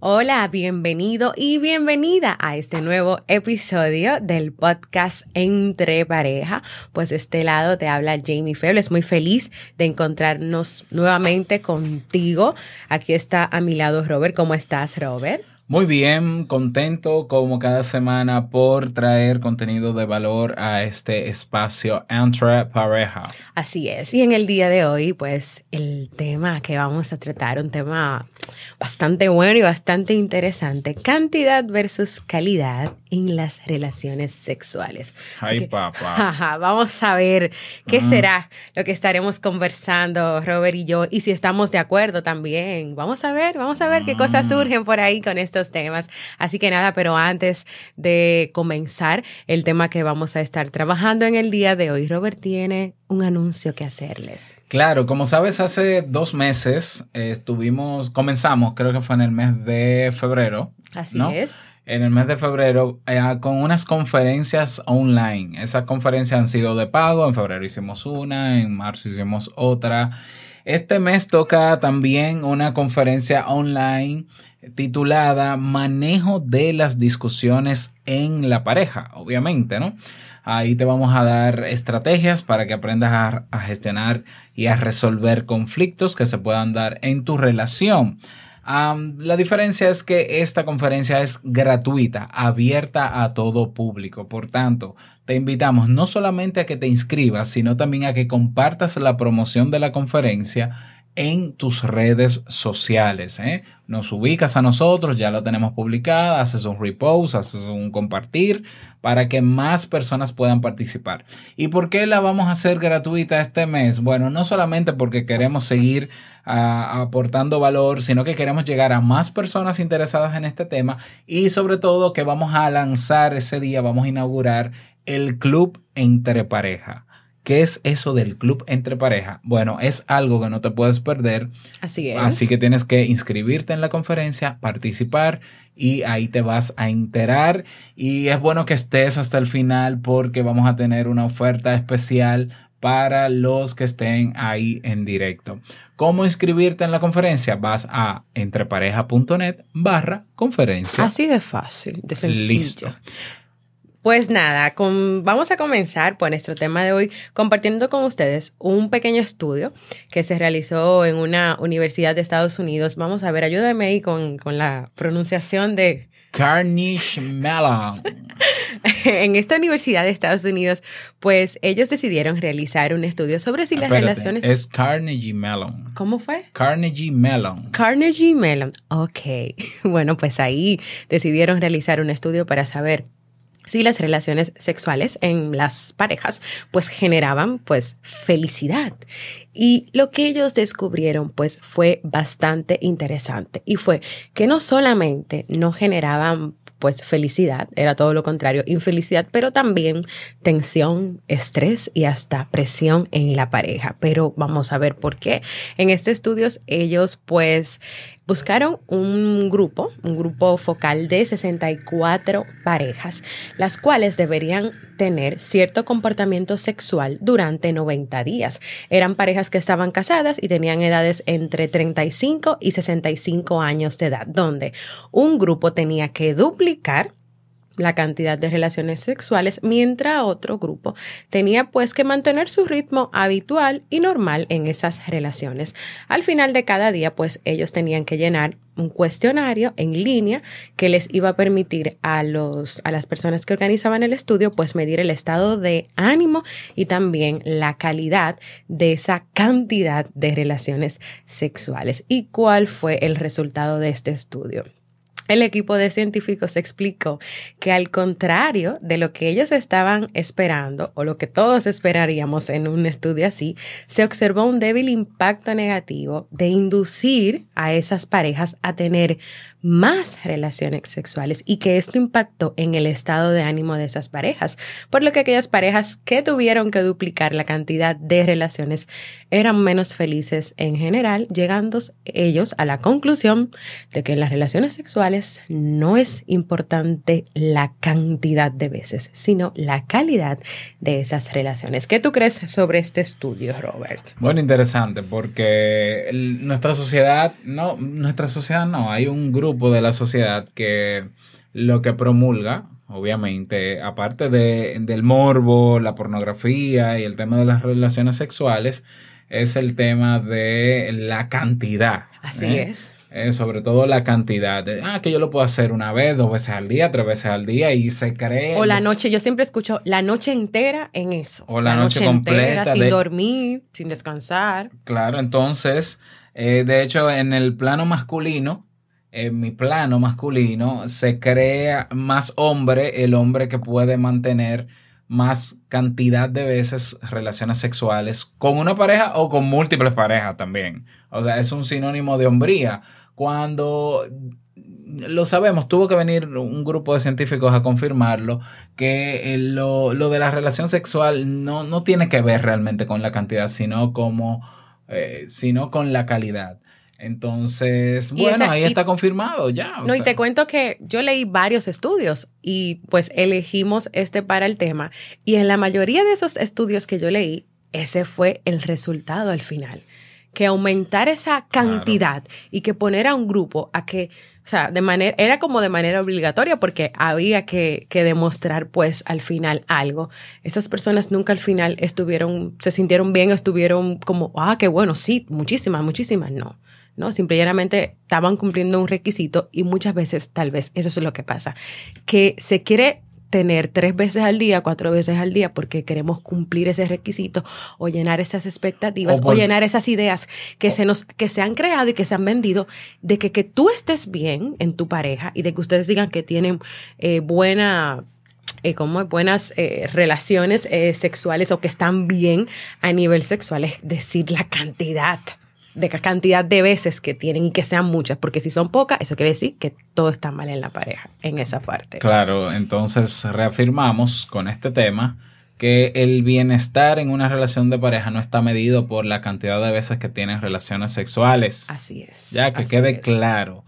Hola, bienvenido y bienvenida a este nuevo episodio del podcast Entre Pareja. Pues de este lado te habla Jamie Febles, muy feliz de encontrarnos nuevamente contigo. Aquí está a mi lado Robert. ¿Cómo estás, Robert? Muy bien, contento como cada semana por traer contenido de valor a este espacio entre pareja. Así es, y en el día de hoy, pues el tema que vamos a tratar, un tema bastante bueno y bastante interesante, cantidad versus calidad en las relaciones sexuales. Ay, papá. vamos a ver qué será lo que estaremos conversando, Robert y yo, y si estamos de acuerdo también. Vamos a ver, vamos a ver qué cosas mm. surgen por ahí con esto temas. Así que nada, pero antes de comenzar el tema que vamos a estar trabajando en el día de hoy, Robert tiene un anuncio que hacerles. Claro, como sabes, hace dos meses eh, estuvimos, comenzamos, creo que fue en el mes de febrero. Así es en el mes de febrero eh, con unas conferencias online. Esas conferencias han sido de pago. En febrero hicimos una, en marzo hicimos otra. Este mes toca también una conferencia online titulada Manejo de las discusiones en la pareja, obviamente, ¿no? Ahí te vamos a dar estrategias para que aprendas a, gestionar y a resolver conflictos que se puedan dar en tu relación. La diferencia es que esta conferencia es gratuita, abierta a todo público. Por tanto, te invitamos no solamente a que te inscribas, sino también a que compartas la promoción de la conferencia en tus redes sociales. ¿eh? Nos ubicas a nosotros, ya lo tenemos publicada, haces un repost, haces un compartir para que más personas puedan participar. ¿Y por qué la vamos a hacer gratuita este mes? Bueno, no solamente porque queremos seguir ah, aportando valor, sino que queremos llegar a más personas interesadas en este tema y sobre todo que vamos a lanzar ese día, vamos a inaugurar el club entre pareja. ¿Qué es eso del club entre pareja? Bueno, es algo que no te puedes perder. Así es. Así que tienes que inscribirte en la conferencia, participar y ahí te vas a enterar. Y es bueno que estés hasta el final porque vamos a tener una oferta especial para los que estén ahí en directo. ¿Cómo inscribirte en la conferencia? Vas a entrepareja.net barra conferencia. Así de fácil, de sencillo. Listo. Pues nada, vamos a comenzar por nuestro tema de hoy compartiendo con ustedes un pequeño estudio que se realizó en una universidad de Estados Unidos. Vamos a ver, ayúdame ahí con, la pronunciación de... Carnegie Mellon. en esta universidad de Estados Unidos, pues ellos decidieron realizar un estudio sobre si las relaciones... Es Carnegie Mellon. ¿Cómo fue? Carnegie Mellon. Carnegie Mellon. Ok. Bueno, pues ahí decidieron realizar un estudio para saber si las relaciones sexuales en las parejas pues generaban pues felicidad. Y lo que ellos descubrieron pues fue bastante interesante y fue que no solamente no generaban pues felicidad, era todo lo contrario, infelicidad, pero también tensión, estrés y hasta presión en la pareja. Pero vamos a ver por qué. En este estudio ellos pues buscaron un grupo, un grupo focal de 64 parejas, las cuales deberían tener cierto comportamiento sexual durante 90 días. Eran parejas que estaban casadas y tenían edades entre 35 y 65 años de edad, donde un grupo tenía que duplicar la cantidad de relaciones sexuales, mientras otro grupo tenía pues que mantener su ritmo habitual y normal en esas relaciones. Al final de cada día pues ellos tenían que llenar un cuestionario en línea que les iba a permitir a los a las personas que organizaban el estudio pues medir el estado de ánimo y también la calidad de esa cantidad de relaciones sexuales. ¿Y cuál fue el resultado de este estudio? El equipo de científicos explicó que al contrario de lo que ellos estaban esperando o lo que todos esperaríamos en un estudio así, se observó un débil impacto negativo de inducir a esas parejas a tener más relaciones sexuales y que esto impactó en el estado de ánimo de esas parejas, por lo que aquellas parejas que tuvieron que duplicar la cantidad de relaciones eran menos felices en general, llegando ellos a la conclusión de que en las relaciones sexuales no es importante la cantidad de veces, sino la calidad de esas relaciones. ¿Qué tú crees sobre este estudio, Robert? Bueno, interesante, porque nuestra sociedad, no, nuestra sociedad no, hay un grupo de la sociedad que lo que promulga, obviamente, aparte de, del morbo, la pornografía y el tema de las relaciones sexuales, es el tema de la cantidad. Así ¿eh? es. Eh, sobre todo la cantidad. De, ah, que yo lo puedo hacer una vez, dos veces al día, tres veces al día y se cree. O la noche, yo siempre escucho la noche entera en eso. O la, noche, completa. sin dormir, sin descansar. Claro, entonces, eh, de hecho, en el plano masculino, en mi plano masculino se crea más hombre, el hombre que puede mantener más cantidad de veces relaciones sexuales con una pareja o con múltiples parejas también. O sea, es un sinónimo de hombría. Cuando lo sabemos, tuvo que venir un grupo de científicos a confirmarlo, que lo, de la relación sexual no, no, tiene que ver realmente con la cantidad, sino como, eh, sino con la calidad. Entonces, bueno, ahí está confirmado ya. no, y te cuento que yo leí varios estudios y pues elegimos este para el tema. Y en la mayoría de esos estudios que yo leí, ese fue el resultado al final. Que aumentar esa cantidad y que poner a un grupo a que, o sea, de manera, era como de manera obligatoria porque había que, que demostrar pues al final algo. Esas personas nunca al final estuvieron, se sintieron bien, estuvieron como, ah, qué bueno, sí, muchísimas, muchísimas, no ¿no? Simplemente estaban cumpliendo un requisito y muchas veces tal vez eso es lo que pasa, que se quiere tener tres veces al día, cuatro veces al día, porque queremos cumplir ese requisito o llenar esas expectativas o, llenar esas ideas que, se nos, que se han creado y que se han vendido de que, que tú estés bien en tu pareja y de que ustedes digan que tienen eh, buena eh, como buenas eh, relaciones sexuales o que están bien a nivel sexual, es decir, la cantidad de cantidad de veces que tienen y que sean muchas, porque si son pocas, eso quiere decir que todo está mal en la pareja, en esa parte. Claro, entonces reafirmamos con este tema que el bienestar en una relación de pareja no está medido por la cantidad de veces que tienen relaciones sexuales. Así es. Ya que quede claro.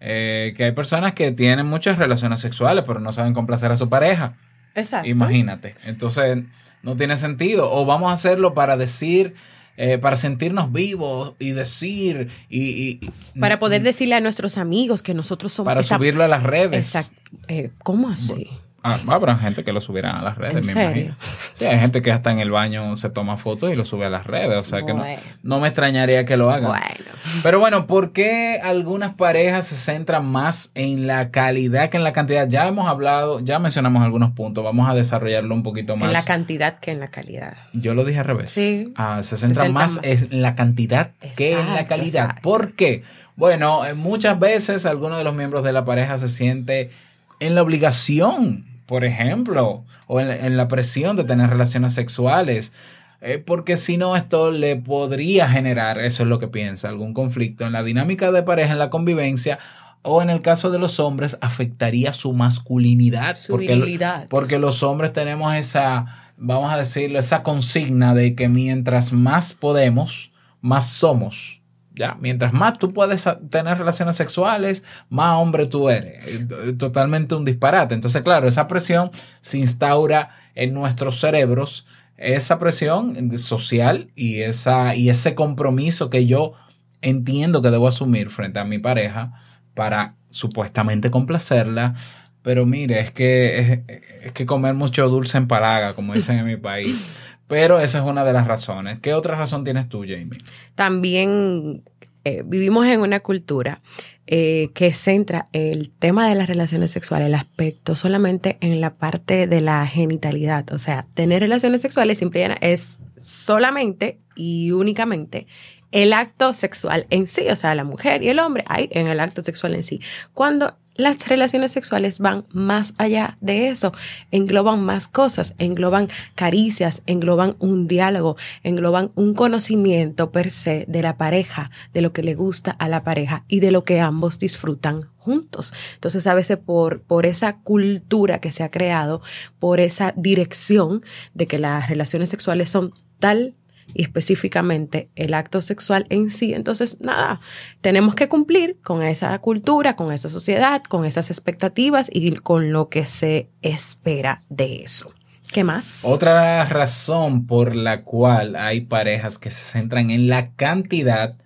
Eh, que hay personas que tienen muchas relaciones sexuales, pero no saben complacer a su pareja. Exacto. Imagínate. Entonces, no tiene sentido. O vamos a hacerlo para decir eh, para sentirnos vivos y decir y, para poder decirle a nuestros amigos que nosotros somos para subirlo a las redes. Exacto. Eh, cómo así Ah, habrá gente que lo subirá a las redes, me imagino. hay gente que hasta en el baño se toma fotos y lo sube a las redes, o sea que no, no, me extrañaría que lo hagan. Bueno. Pero bueno, ¿por qué algunas parejas se centran más en la calidad que en la cantidad? Ya hemos hablado, ya mencionamos algunos puntos, vamos a desarrollarlo un poquito más. En la cantidad que en la calidad. Yo lo dije al revés. Sí. Ah, se centran más, en la cantidad que en la calidad. ¿Por qué? Bueno, eh, muchas veces alguno de los miembros de la pareja se siente en la obligación por ejemplo, o en, la presión de tener relaciones sexuales. Eh, porque si no, esto le podría generar, eso es lo que piensa, algún conflicto en la dinámica de pareja, en la convivencia, o en el caso de los hombres, afectaría su masculinidad. Su porque, porque los hombres tenemos esa, vamos a decirlo, esa consigna de que mientras más podemos, más somos. Ya, mientras más tú puedes tener relaciones sexuales, más hombre tú eres. Eh, totalmente un disparate. Entonces, claro, esa presión se instaura en nuestros cerebros, esa presión social y, esa, y ese compromiso que yo entiendo que debo asumir frente a mi pareja para supuestamente complacerla, pero mire, es que, es, que comer mucho dulce en palaga, como dicen en mi país. Pero esa es una de las razones. ¿Qué otra razón tienes tú, Jamie? También eh, vivimos en una cultura eh, que centra el tema de las relaciones sexuales, el aspecto solamente en la parte de la genitalidad. O sea, tener relaciones sexuales siempre es solamente y únicamente el acto sexual en sí, o sea, la mujer y el hombre hay en el acto sexual en sí. Cuando las relaciones sexuales van más allá de eso, engloban más cosas, engloban caricias, engloban un diálogo, engloban un conocimiento per se de la pareja, de lo que le gusta a la pareja y de lo que ambos disfrutan juntos. Entonces, a veces por, por esa cultura que se ha creado, por esa dirección de que las relaciones sexuales son tal y específicamente el acto sexual en sí. Entonces, nada, tenemos que cumplir con esa cultura, con esa sociedad, con esas expectativas y con lo que se espera de eso. ¿Qué más? Otra razón por la cual hay parejas que se centran en la cantidad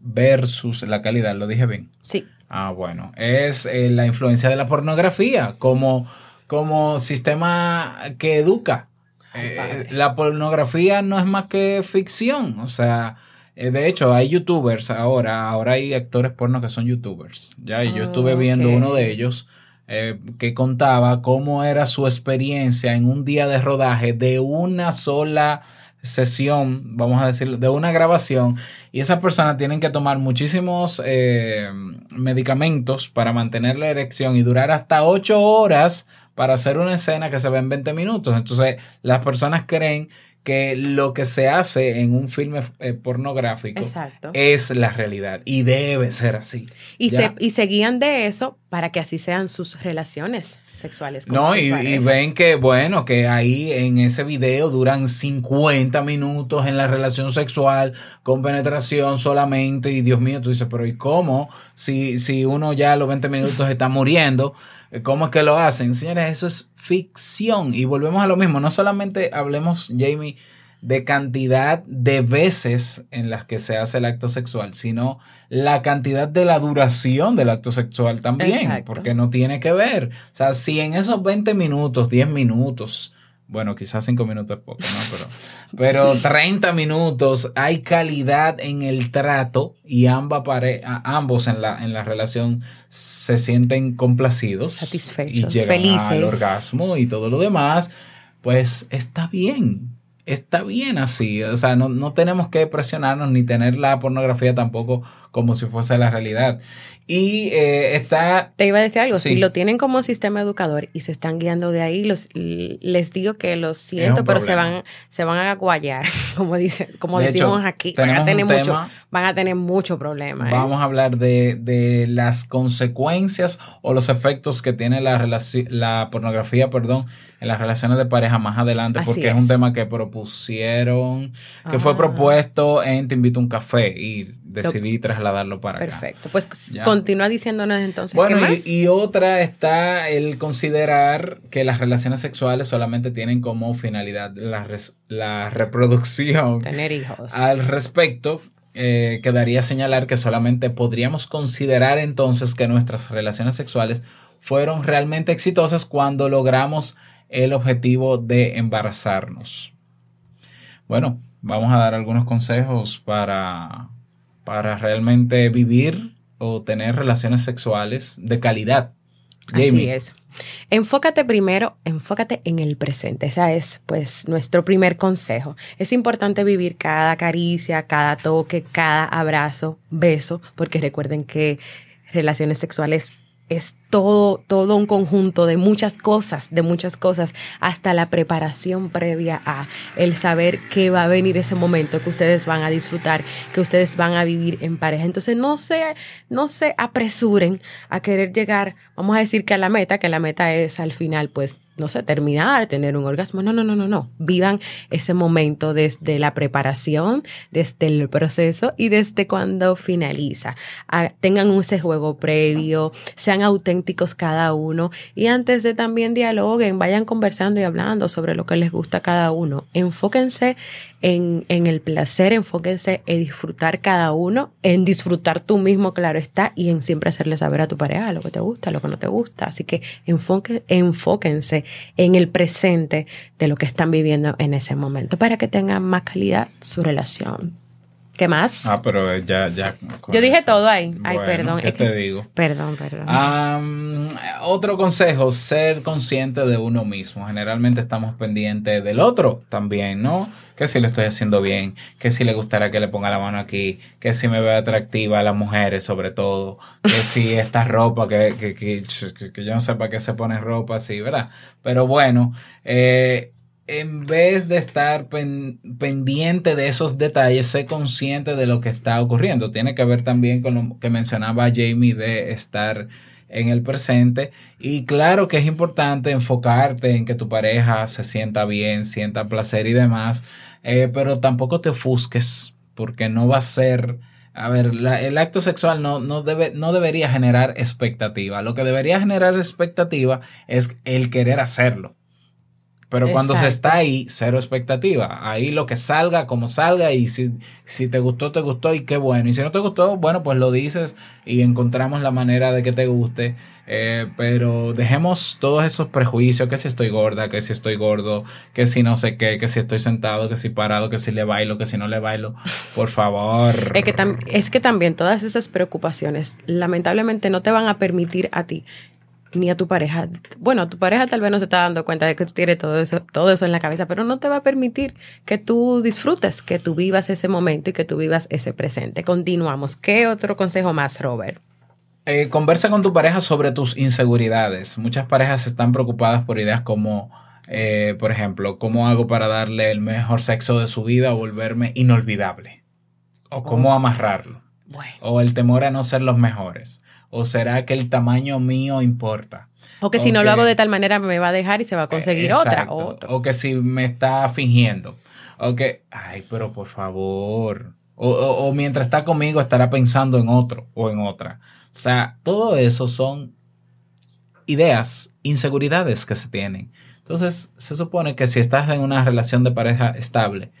versus la calidad, ¿lo dije bien? Sí. Ah, bueno, es eh, la influencia de la pornografía como, como sistema que educa eh, la pornografía no es más que ficción. O sea, eh, de hecho, hay youtubers ahora, ahora hay actores porno que son youtubers. Ya, y yo estuve ah, viendo uno de ellos eh, que contaba cómo era su experiencia en un día de rodaje de una sola sesión, vamos a decir, de una grabación, y esas personas tienen que tomar muchísimos medicamentos para mantener la erección y durar hasta ocho horas para hacer una escena que se ve en 20 minutos. Entonces, las personas creen que lo que se hace en un filme eh, pornográfico es la realidad y debe ser así. Y se, y se guían de eso para que así sean sus relaciones sexuales. no, y, y, ven que, bueno, que ahí en ese video duran 50 minutos en la relación sexual con penetración solamente y Dios mío, tú dices, pero ¿y cómo? Si, si uno ya a los 20 minutos está muriendo. ¿Cómo es que lo hacen? Señores, eso es ficción. Y volvemos a lo mismo. No solamente hablemos, Jamie, de cantidad de veces en las que se hace el acto sexual, sino la cantidad de la duración del acto sexual también, porque no tiene que ver. O sea, si en esos 20 minutos, 10 minutos, bueno, quizás cinco minutos es poco, ¿no? Pero, pero 30 minutos, hay calidad en el trato y ambas pare ambos en la, en la relación se sienten complacidos. Satisfechos, y llegan al orgasmo y todo lo demás, pues está bien. Está bien así, o sea, no, no tenemos que presionarnos ni tener la pornografía tampoco como si fuese la realidad. Y eh, está... Te iba a decir algo, si lo tienen como sistema educador y se están guiando de ahí, los, les digo que lo siento, pero se van, se van a guayar, como, dice, como decimos aquí. Van a, tener mucho, van a tener mucho problema. ¿eh? Vamos a hablar de, de, las consecuencias o los efectos que tiene la, la pornografía, perdón, en las relaciones de pareja más adelante, porque es. un tema que propusieron, que fue ah. propuesto en Te invito a un café y decidí trasladarlo para acá. Perfecto. Pues continúa diciéndonos entonces. Bueno, Y, otra está el considerar que las relaciones sexuales solamente tienen como finalidad la, la reproducción. Tener hijos. Al respecto, eh, quedaría señalar que solamente podríamos considerar entonces que nuestras relaciones sexuales fueron realmente exitosas cuando logramos el objetivo de embarazarnos. Bueno, vamos a dar algunos consejos para para realmente vivir o tener relaciones sexuales de calidad. Así es. Enfócate primero, enfócate en el presente. Ese es pues nuestro primer consejo. Es importante vivir cada caricia, cada toque, cada abrazo, beso, porque recuerden que relaciones sexuales es todo, todo un conjunto de muchas cosas, de muchas cosas, hasta la preparación previa a el saber que va a venir ese momento que ustedes van a disfrutar, que ustedes van a vivir en pareja. Entonces no se, no se apresuren a querer llegar, vamos a decir que a la meta, que la meta es al final, pues no sé, terminar, tener un orgasmo. No, no, no, no, no. Vivan ese momento desde la preparación, desde el proceso y desde cuando finaliza. Ah, tengan ese juego previo, sean auténticos cada uno y antes de también dialoguen, vayan conversando y hablando sobre lo que les gusta a cada uno. Enfóquense en, en el placer, enfóquense en disfrutar cada uno, en disfrutar tú mismo, claro está, y en siempre hacerle saber a tu pareja lo que te gusta, lo que no te gusta. Así que enfóquense en el presente de lo que están viviendo en ese momento para que tengan más calidad su relación. ¿Qué más? Ah, pero ya, ya. Yo dije todo ahí. Ay, perdón. ¿Qué te digo? Perdón, perdón. otro consejo, ser consciente de uno mismo. Generalmente estamos pendientes del otro también, ¿no? Que si lo estoy haciendo bien, que si le gustará que le ponga la mano aquí, que si me ve atractiva a las mujeres sobre todo, que si esta ropa, que, que, que, que yo no sé para qué se pone ropa así, ¿verdad? Pero bueno, eh, en vez de estar pendiente de esos detalles, sé consciente de lo que está ocurriendo. Tiene que ver también con lo que mencionaba Jamie de estar en el presente. Y claro que es importante enfocarte en que tu pareja se sienta bien, sienta placer y demás, eh, pero tampoco te ofusques porque no va a ser... A ver, el acto sexual no, no, debe, no debería generar expectativa. Lo que debería generar expectativa es el querer hacerlo. Pero cuando se está ahí, cero expectativa. Ahí lo que salga, como salga, y si, si te gustó, te gustó, y qué bueno. Y si no te gustó, bueno, pues lo dices y encontramos la manera de que te guste. Eh, pero dejemos todos esos prejuicios, que si estoy gorda, que si estoy gordo, que si no sé qué, que si estoy sentado, que si parado, que si le bailo, que si no le bailo. Por favor. Es que, es que también todas esas preocupaciones lamentablemente no te van a permitir a ti ni a tu pareja. Bueno, tu pareja tal vez no se está dando cuenta de que tú tienes todo eso, todo eso en la cabeza, pero no te va a permitir que tú disfrutes, que tú vivas ese momento y que tú vivas ese presente. Continuamos. ¿Qué otro consejo más, Robert? Eh, conversa con tu pareja sobre tus inseguridades. Muchas parejas están preocupadas por ideas como, eh, por ejemplo, ¿cómo hago para darle el mejor sexo de su vida o volverme inolvidable? O cómo oh. amarrarlo. O el temor a no ser los mejores ¿O será que el tamaño mío importa? O que si no lo hago de tal manera me va a dejar y se va a conseguir otra. O que si me está fingiendo. O que, ay, pero por favor. O, mientras está conmigo estará pensando en otro o en otra. O sea, todo eso son ideas, inseguridades que se tienen. Entonces, se supone que si estás en una relación de pareja estable,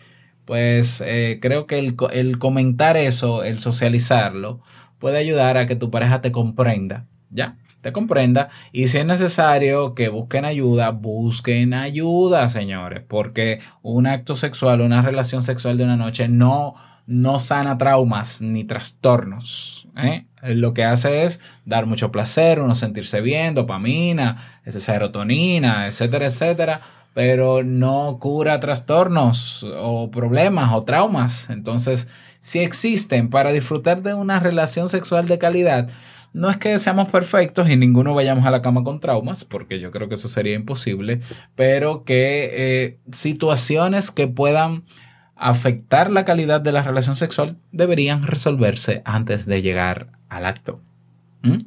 pues eh, creo que el, el comentar eso, el socializarlo, puede ayudar a que tu pareja te comprenda, ¿ya? Te comprenda. Y si es necesario que busquen ayuda, busquen ayuda, señores, porque un acto sexual, una relación sexual de una noche no, no sana traumas ni trastornos. ¿eh? Lo que hace es dar mucho placer, uno sentirse bien, dopamina, serotonina, etcétera, etcétera pero no cura trastornos o problemas o traumas. Entonces, si existen para disfrutar de una relación sexual de calidad, no es que seamos perfectos y ninguno vayamos a la cama con traumas, porque yo creo que eso sería imposible, pero que eh, situaciones que puedan afectar la calidad de la relación sexual deberían resolverse antes de llegar al acto. ¿Mm?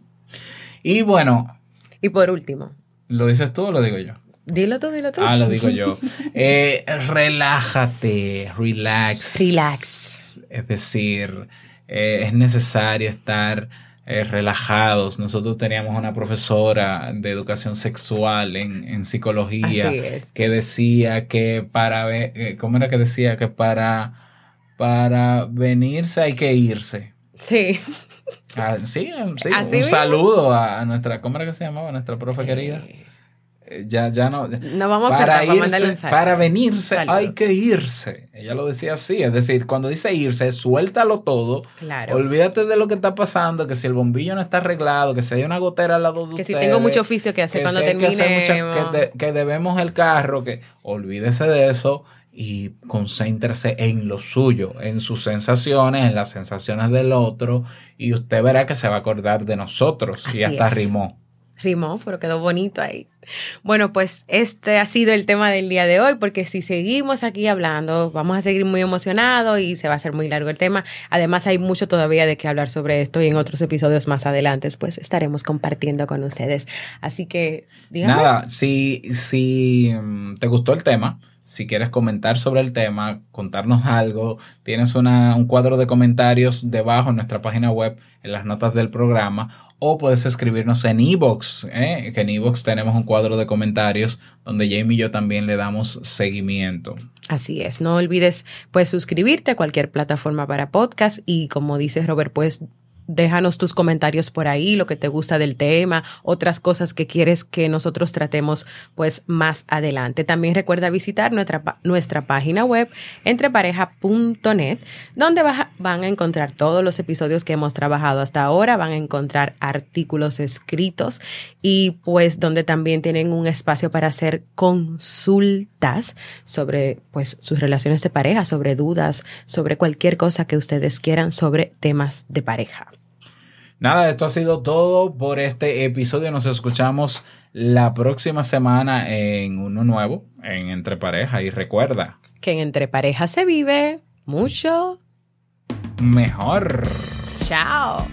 Y bueno. Y por último. ¿Lo dices tú o lo digo yo? Dilo tú, dilo tú. Ah, lo digo yo. Eh, relájate, relax. Relax es decir, eh, es necesario estar eh, relajados. Nosotros teníamos una profesora de educación sexual en, psicología que decía que para, eh, ¿cómo era que decía? Que para, para venirse hay que irse. Sí. Ah, sí, sí. un saludo a nuestra, ¿cómo era que se llamaba? Nuestra profe querida. Eh, ya, ya no. No vamos para, irse, para venirse hay que irse. Ella lo decía así. Es decir, cuando dice irse, suéltalo todo. Claro. Olvídate de lo que está pasando, que si el bombillo no está arreglado, que si hay una gotera al lado de Que si tengo mucho oficio que hacer cuando termine. Que, que, debemos el carro, que olvídese de eso y concéntrese en lo suyo, en sus sensaciones, en las sensaciones del otro, y usted verá que se va a acordar de nosotros. y hasta rimó. Rimó, pero quedó bonito ahí. Bueno, pues este ha sido el tema del día de hoy, porque si seguimos aquí hablando, vamos a seguir muy emocionados y se va a hacer muy largo el tema. Además, hay mucho todavía de qué hablar sobre esto y en otros episodios más adelante, pues estaremos compartiendo con ustedes. Así que, díganme. Nada, si, si mm, te gustó el tema, si quieres comentar sobre el tema, contarnos algo, tienes un cuadro de comentarios debajo en nuestra página web, en las notas del programa, o puedes escribirnos en Evox, ¿eh? que en Evox tenemos un cuadro de comentarios donde Jamie y yo también le damos seguimiento. Así es, no olvides pues suscribirte a cualquier plataforma para podcast y como dice Robert, pues déjanos tus comentarios por ahí, lo que te gusta del tema, otras cosas que quieres que nosotros tratemos pues más adelante. También recuerda visitar nuestra, nuestra página web entrepareja.net, donde van a encontrar todos los episodios que hemos trabajado hasta ahora, van a encontrar artículos escritos y pues donde también tienen un espacio para hacer consultas sobre pues sus relaciones de pareja, sobre dudas, sobre cualquier cosa que ustedes quieran sobre temas de pareja. Nada, esto ha sido todo por este episodio. Nos escuchamos la próxima semana en uno nuevo, en Entre Pareja. Y recuerda que en Entre Pareja se vive mucho mejor. Chao.